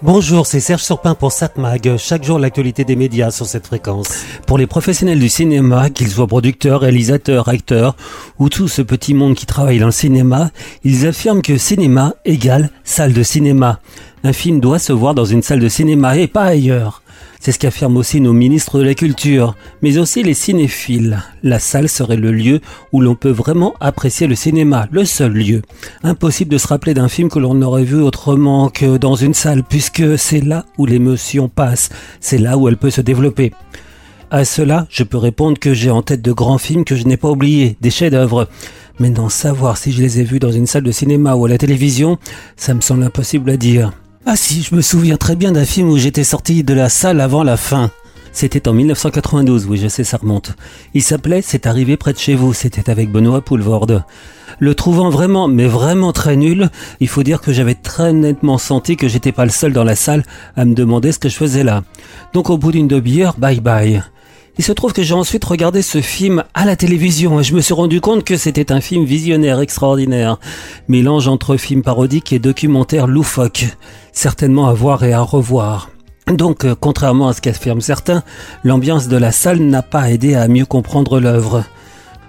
Bonjour, c'est Serge Surpin pour SatMag. Chaque jour, l'actualité des médias sur cette fréquence. Pour les professionnels du cinéma, qu'ils soient producteurs, réalisateurs, acteurs, ou tout ce petit monde qui travaille dans le cinéma, ils affirment que cinéma égale salle de cinéma. Un film doit se voir dans une salle de cinéma et pas ailleurs. C'est ce qu'affirment aussi nos ministres de la Culture, mais aussi les cinéphiles. La salle serait le lieu où l'on peut vraiment apprécier le cinéma, le seul lieu. Impossible de se rappeler d'un film que l'on aurait vu autrement que dans une salle, puisque c'est là où l'émotion passe, c'est là où elle peut se développer. À cela, je peux répondre que j'ai en tête de grands films que je n'ai pas oubliés, des chefs-d'œuvre. Mais d'en savoir si je les ai vus dans une salle de cinéma ou à la télévision, ça me semble impossible à dire. Ah si, je me souviens très bien d'un film où j'étais sorti de la salle avant la fin. C'était en 1992, oui je sais ça remonte. Il s'appelait C'est arrivé près de chez vous, c'était avec Benoît Poulvorde. Le trouvant vraiment, mais vraiment très nul, il faut dire que j'avais très nettement senti que j'étais pas le seul dans la salle à me demander ce que je faisais là. Donc au bout d'une demi-heure, bye bye. Il se trouve que j'ai ensuite regardé ce film à la télévision et je me suis rendu compte que c'était un film visionnaire extraordinaire. Mélange entre film parodique et documentaire loufoque. Certainement à voir et à revoir. Donc, euh, contrairement à ce qu'affirment certains, l'ambiance de la salle n'a pas aidé à mieux comprendre l'œuvre.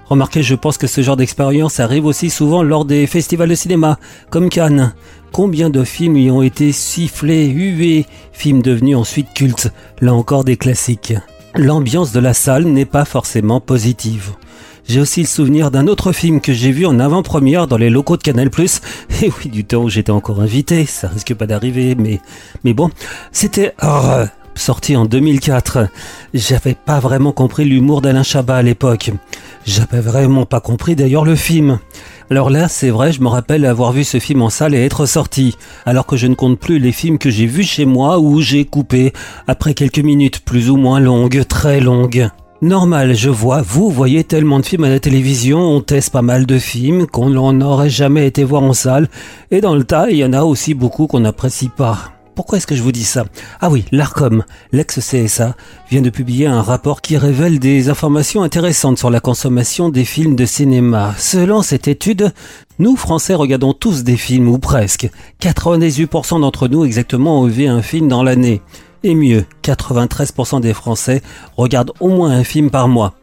Remarquez, je pense que ce genre d'expérience arrive aussi souvent lors des festivals de cinéma, comme Cannes. Combien de films y ont été sifflés, hués, films devenus ensuite cultes, là encore des classiques. L'ambiance de la salle n'est pas forcément positive. J'ai aussi le souvenir d'un autre film que j'ai vu en avant-première dans les locaux de Canal+. Et oui, du temps où j'étais encore invité, ça risque pas d'arriver, mais mais bon, c'était sorti en 2004. J'avais pas vraiment compris l'humour d'Alain Chabat à l'époque. J'avais vraiment pas compris d'ailleurs le film. Alors là, c'est vrai, je me rappelle avoir vu ce film en salle et être sorti, alors que je ne compte plus les films que j'ai vus chez moi ou j'ai coupé après quelques minutes plus ou moins longues, très longues. Normal, je vois, vous voyez tellement de films à la télévision, on teste pas mal de films qu'on n'aurait jamais été voir en salle, et dans le tas, il y en a aussi beaucoup qu'on n'apprécie pas. Pourquoi est-ce que je vous dis ça? Ah oui, l'ARCOM, l'ex-CSA, vient de publier un rapport qui révèle des informations intéressantes sur la consommation des films de cinéma. Selon cette étude, nous, Français, regardons tous des films, ou presque. 98% d'entre nous exactement ont vu un film dans l'année. Et mieux, 93% des Français regardent au moins un film par mois.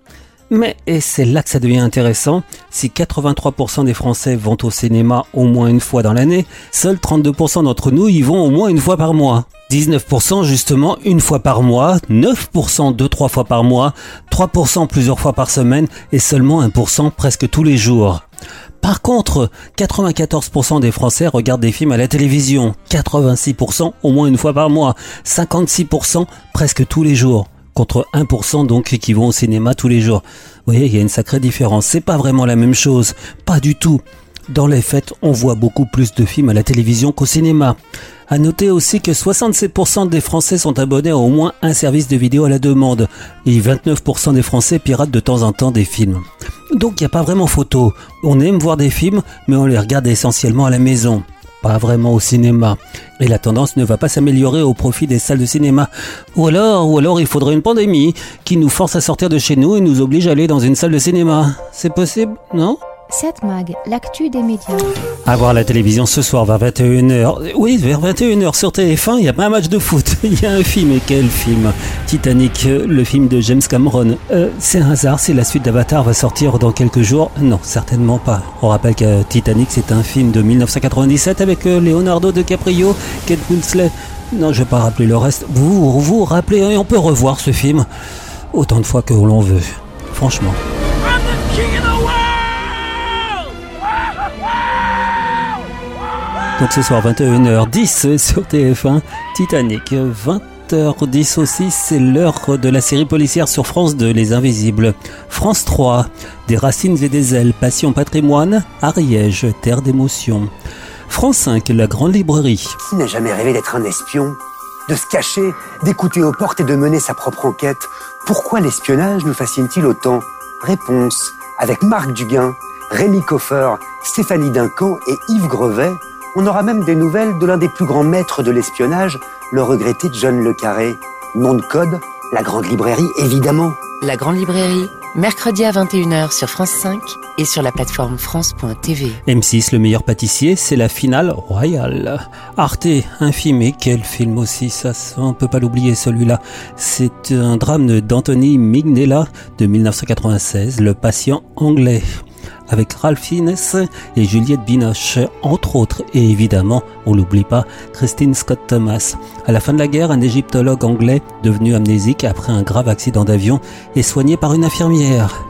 Mais, et c'est là que ça devient intéressant, si 83% des Français vont au cinéma au moins une fois dans l'année, seuls 32% d'entre nous y vont au moins une fois par mois. 19% justement une fois par mois, 9% deux trois fois par mois, 3% plusieurs fois par semaine et seulement 1% presque tous les jours. Par contre, 94% des Français regardent des films à la télévision, 86% au moins une fois par mois, 56% presque tous les jours contre 1% donc qui vont au cinéma tous les jours. Vous voyez, il y a une sacrée différence. C'est pas vraiment la même chose. Pas du tout. Dans les fêtes, on voit beaucoup plus de films à la télévision qu'au cinéma. À noter aussi que 67% des Français sont abonnés à au moins un service de vidéo à la demande et 29% des Français piratent de temps en temps des films. Donc il n'y a pas vraiment photo. On aime voir des films, mais on les regarde essentiellement à la maison pas vraiment au cinéma. Et la tendance ne va pas s'améliorer au profit des salles de cinéma. Ou alors, ou alors il faudrait une pandémie qui nous force à sortir de chez nous et nous oblige à aller dans une salle de cinéma. C'est possible, non? 7 Mag, l'actu des médias. À voir la télévision ce soir vers 21h. Oui, vers 21h sur TF1, il y a pas un match de foot. Il y a un film. Et quel film? Titanic, le film de James Cameron. Euh, c'est un hasard si la suite d'Avatar va sortir dans quelques jours? Non, certainement pas. On rappelle que Titanic, c'est un film de 1997 avec euh, Leonardo DiCaprio, Kate Winslet. Non, je vais pas rappeler le reste. Vous vous, rappelez, et on peut revoir ce film autant de fois que l'on veut. Franchement. Donc ce soir 21h10 sur TF1, Titanic. 20h10 aussi, c'est l'heure de la série policière sur France 2, Les Invisibles. France 3, Des racines et des ailes, Passion patrimoine, Ariège, Terre d'émotion. France 5, La Grande Librairie. Qui n'a jamais rêvé d'être un espion? De se cacher, d'écouter aux portes et de mener sa propre enquête Pourquoi l'espionnage nous fascine-t-il autant? Réponse, avec Marc Duguin, Rémi Coffer, Stéphanie Duncan et Yves Grevet, on aura même des nouvelles de l'un des plus grands maîtres de l'espionnage, le regretté John Le Carré. Nom de code, la Grande Librairie, évidemment. La Grande Librairie, mercredi à 21h sur France 5 et sur la plateforme France.tv. M6, le meilleur pâtissier, c'est la finale royale. Arte, infimé, quel film aussi, ça, on peut pas l'oublier celui-là. C'est un drame d'Anthony Mignella de 1996, Le patient anglais avec Ralph Fiennes et Juliette Binoche, entre autres, et évidemment, on l'oublie pas, Christine Scott Thomas. À la fin de la guerre, un égyptologue anglais, devenu amnésique après un grave accident d'avion, est soigné par une infirmière.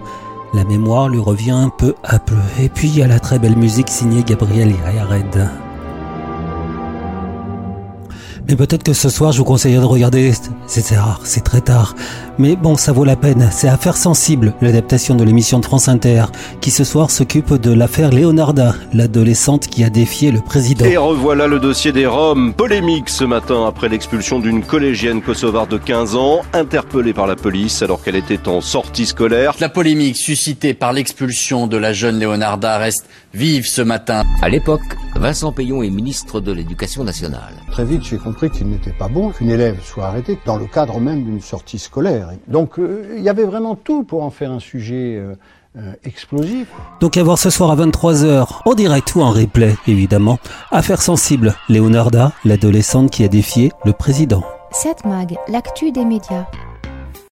La mémoire lui revient un peu à peu. Et puis il y a la très belle musique signée Gabriel Yared. Mais peut-être que ce soir, je vous conseillerais de regarder. C'est rare, c'est très tard. Mais bon, ça vaut la peine. C'est Affaire sensible, l'adaptation de l'émission de France Inter, qui ce soir s'occupe de l'affaire Leonarda, l'adolescente qui a défié le président. Et revoilà le dossier des Roms. Polémique ce matin après l'expulsion d'une collégienne kosovare de 15 ans, interpellée par la police alors qu'elle était en sortie scolaire. La polémique suscitée par l'expulsion de la jeune Leonarda reste vive ce matin. À l'époque, Vincent Payon est ministre de l'Éducation nationale. Très vite, j'ai compris qu'il n'était pas bon qu'une élève soit arrêtée dans le cadre même d'une sortie scolaire. Donc euh, il y avait vraiment tout pour en faire un sujet euh, euh, explosif. Donc à voir ce soir à 23h, en direct ou en replay, évidemment. Affaire sensible, Leonarda, l'adolescente qui a défié le président. 7 Mag, l'actu des médias.